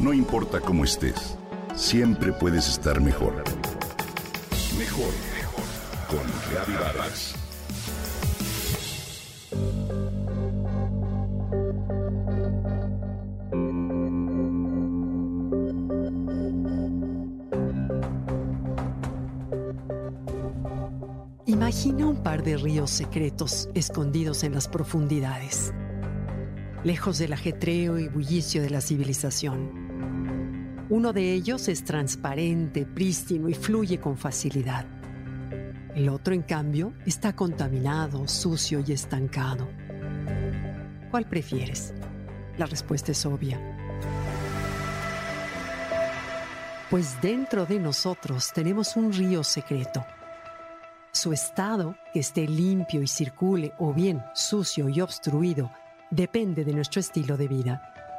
No importa cómo estés, siempre puedes estar mejor. Mejor, mejor. Con Reavivadas. Imagina un par de ríos secretos escondidos en las profundidades, lejos del ajetreo y bullicio de la civilización. Uno de ellos es transparente, prístino y fluye con facilidad. El otro, en cambio, está contaminado, sucio y estancado. ¿Cuál prefieres? La respuesta es obvia. Pues dentro de nosotros tenemos un río secreto su estado, que esté limpio y circule, o bien sucio y obstruido, depende de nuestro estilo de vida.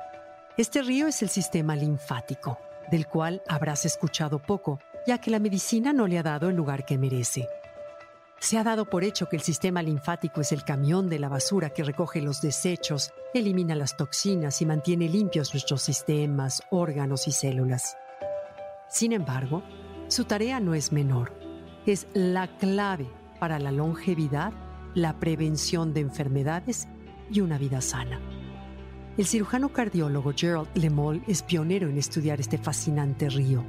Este río es el sistema linfático, del cual habrás escuchado poco, ya que la medicina no le ha dado el lugar que merece. Se ha dado por hecho que el sistema linfático es el camión de la basura que recoge los desechos, elimina las toxinas y mantiene limpios nuestros sistemas, órganos y células. Sin embargo, su tarea no es menor es la clave para la longevidad, la prevención de enfermedades y una vida sana. El cirujano cardiólogo Gerald Lemol es pionero en estudiar este fascinante río.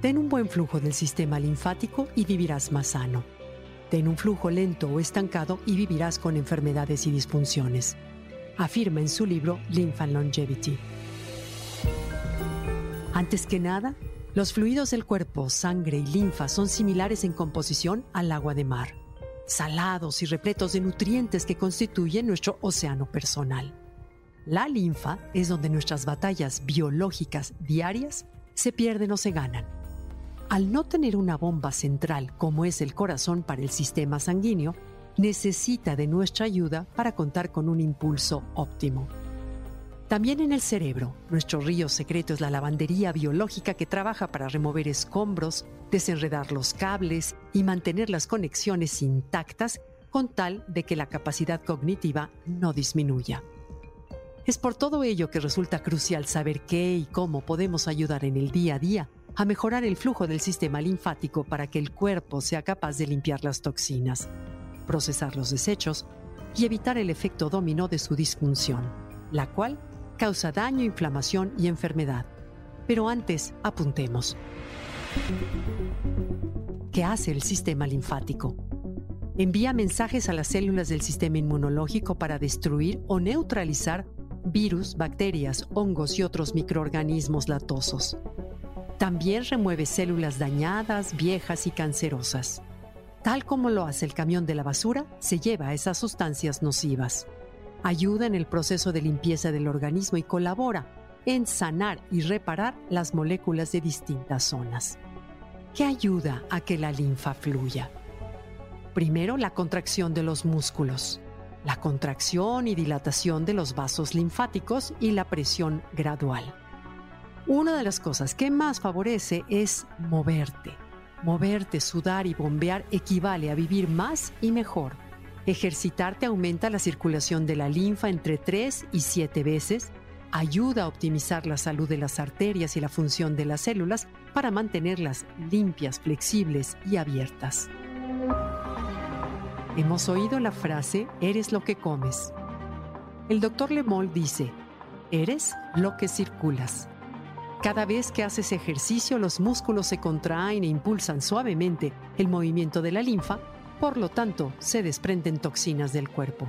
Ten un buen flujo del sistema linfático y vivirás más sano. Ten un flujo lento o estancado y vivirás con enfermedades y disfunciones. Afirma en su libro Lymph and Longevity. Antes que nada, los fluidos del cuerpo, sangre y linfa son similares en composición al agua de mar, salados y repletos de nutrientes que constituyen nuestro océano personal. La linfa es donde nuestras batallas biológicas diarias se pierden o se ganan. Al no tener una bomba central como es el corazón para el sistema sanguíneo, necesita de nuestra ayuda para contar con un impulso óptimo. También en el cerebro, nuestro río secreto es la lavandería biológica que trabaja para remover escombros, desenredar los cables y mantener las conexiones intactas con tal de que la capacidad cognitiva no disminuya. Es por todo ello que resulta crucial saber qué y cómo podemos ayudar en el día a día a mejorar el flujo del sistema linfático para que el cuerpo sea capaz de limpiar las toxinas, procesar los desechos y evitar el efecto dominó de su disfunción, la cual causa daño, inflamación y enfermedad. Pero antes, apuntemos. ¿Qué hace el sistema linfático? Envía mensajes a las células del sistema inmunológico para destruir o neutralizar virus, bacterias, hongos y otros microorganismos latosos. También remueve células dañadas, viejas y cancerosas. Tal como lo hace el camión de la basura, se lleva esas sustancias nocivas ayuda en el proceso de limpieza del organismo y colabora en sanar y reparar las moléculas de distintas zonas. ¿Qué ayuda a que la linfa fluya? Primero, la contracción de los músculos, la contracción y dilatación de los vasos linfáticos y la presión gradual. Una de las cosas que más favorece es moverte. Moverte, sudar y bombear equivale a vivir más y mejor Ejercitarte aumenta la circulación de la linfa entre 3 y 7 veces, ayuda a optimizar la salud de las arterias y la función de las células para mantenerlas limpias, flexibles y abiertas. Hemos oído la frase, eres lo que comes. El doctor Lemol dice, eres lo que circulas. Cada vez que haces ejercicio, los músculos se contraen e impulsan suavemente el movimiento de la linfa por lo tanto, se desprenden toxinas del cuerpo.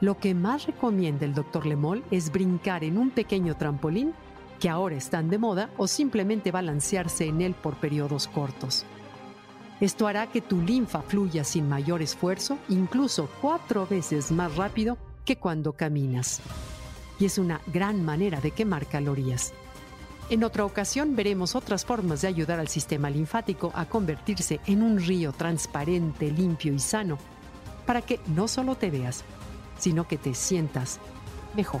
Lo que más recomienda el Dr. Lemol es brincar en un pequeño trampolín que ahora están de moda o simplemente balancearse en él por periodos cortos. Esto hará que tu linfa fluya sin mayor esfuerzo, incluso cuatro veces más rápido que cuando caminas. Y es una gran manera de quemar calorías. En otra ocasión veremos otras formas de ayudar al sistema linfático a convertirse en un río transparente, limpio y sano, para que no solo te veas, sino que te sientas mejor.